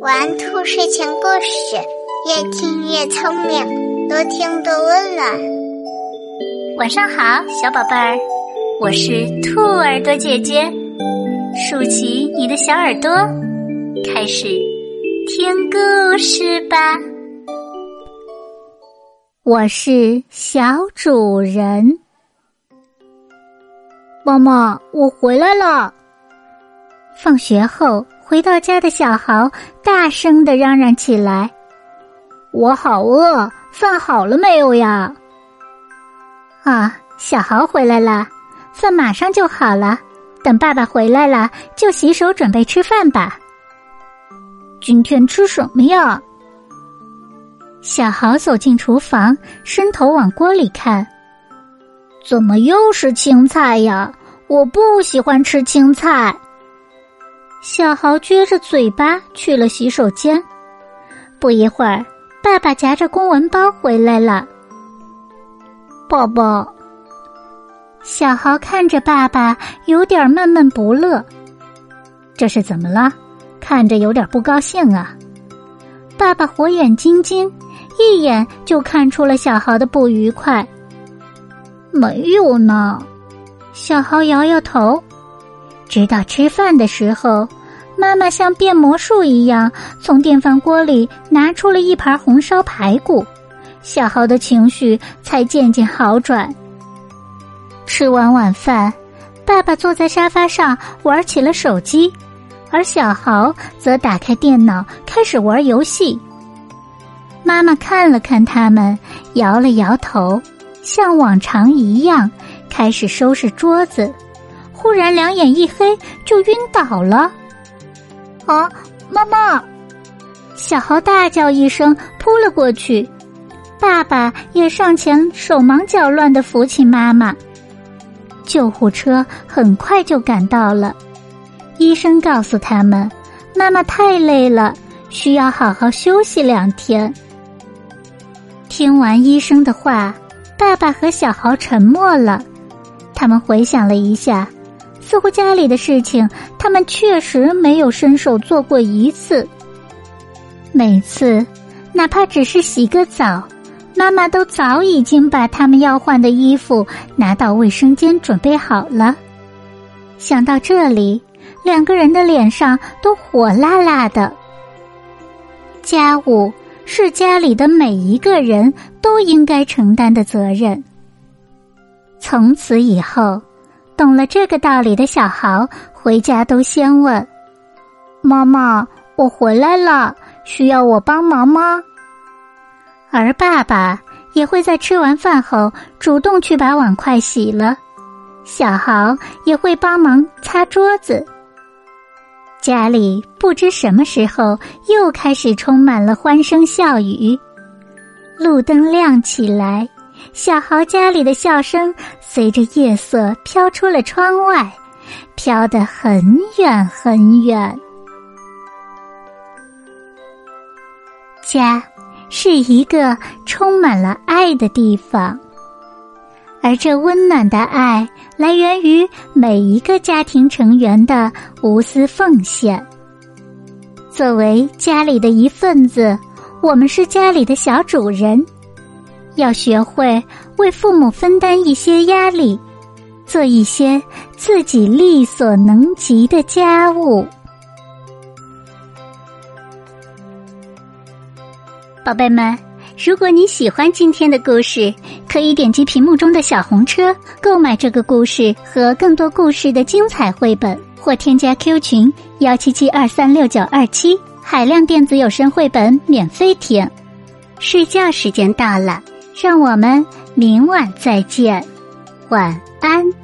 玩兔睡前故事，越听越聪明，多听多温暖。晚上好，小宝贝儿，我是兔耳朵姐姐，竖起你的小耳朵，开始听故事吧。我是小主人，妈妈，我回来了。放学后回到家的小豪大声的嚷嚷起来：“我好饿，饭好了没有呀？”啊，小豪回来了，饭马上就好了。等爸爸回来了，就洗手准备吃饭吧。今天吃什么呀？小豪走进厨房，伸头往锅里看，怎么又是青菜呀？我不喜欢吃青菜。小豪撅着嘴巴去了洗手间。不一会儿，爸爸夹着公文包回来了。爸爸，小豪看着爸爸，有点闷闷不乐。这是怎么了？看着有点不高兴啊。爸爸火眼金睛，一眼就看出了小豪的不愉快。没有呢，小豪摇摇头。直到吃饭的时候，妈妈像变魔术一样从电饭锅里拿出了一盘红烧排骨，小豪的情绪才渐渐好转。吃完晚饭，爸爸坐在沙发上玩起了手机，而小豪则打开电脑开始玩游戏。妈妈看了看他们，摇了摇头，像往常一样开始收拾桌子。忽然，两眼一黑，就晕倒了。啊，妈妈！小豪大叫一声，扑了过去。爸爸也上前，手忙脚乱的扶起妈妈。救护车很快就赶到了。医生告诉他们，妈妈太累了，需要好好休息两天。听完医生的话，爸爸和小豪沉默了。他们回想了一下。似乎家里的事情，他们确实没有伸手做过一次。每次，哪怕只是洗个澡，妈妈都早已经把他们要换的衣服拿到卫生间准备好了。想到这里，两个人的脸上都火辣辣的。家务是家里的每一个人都应该承担的责任。从此以后。懂了这个道理的小豪，回家都先问：“妈妈，我回来了，需要我帮忙吗？”而爸爸也会在吃完饭后主动去把碗筷洗了，小豪也会帮忙擦桌子。家里不知什么时候又开始充满了欢声笑语，路灯亮起来。小豪家里的笑声随着夜色飘出了窗外，飘得很远很远。家是一个充满了爱的地方，而这温暖的爱来源于每一个家庭成员的无私奉献。作为家里的一份子，我们是家里的小主人。要学会为父母分担一些压力，做一些自己力所能及的家务。宝贝们，如果你喜欢今天的故事，可以点击屏幕中的小红车购买这个故事和更多故事的精彩绘本，或添加 Q 群幺七七二三六九二七海量电子有声绘本免费听。睡觉时间到了。让我们明晚再见，晚安。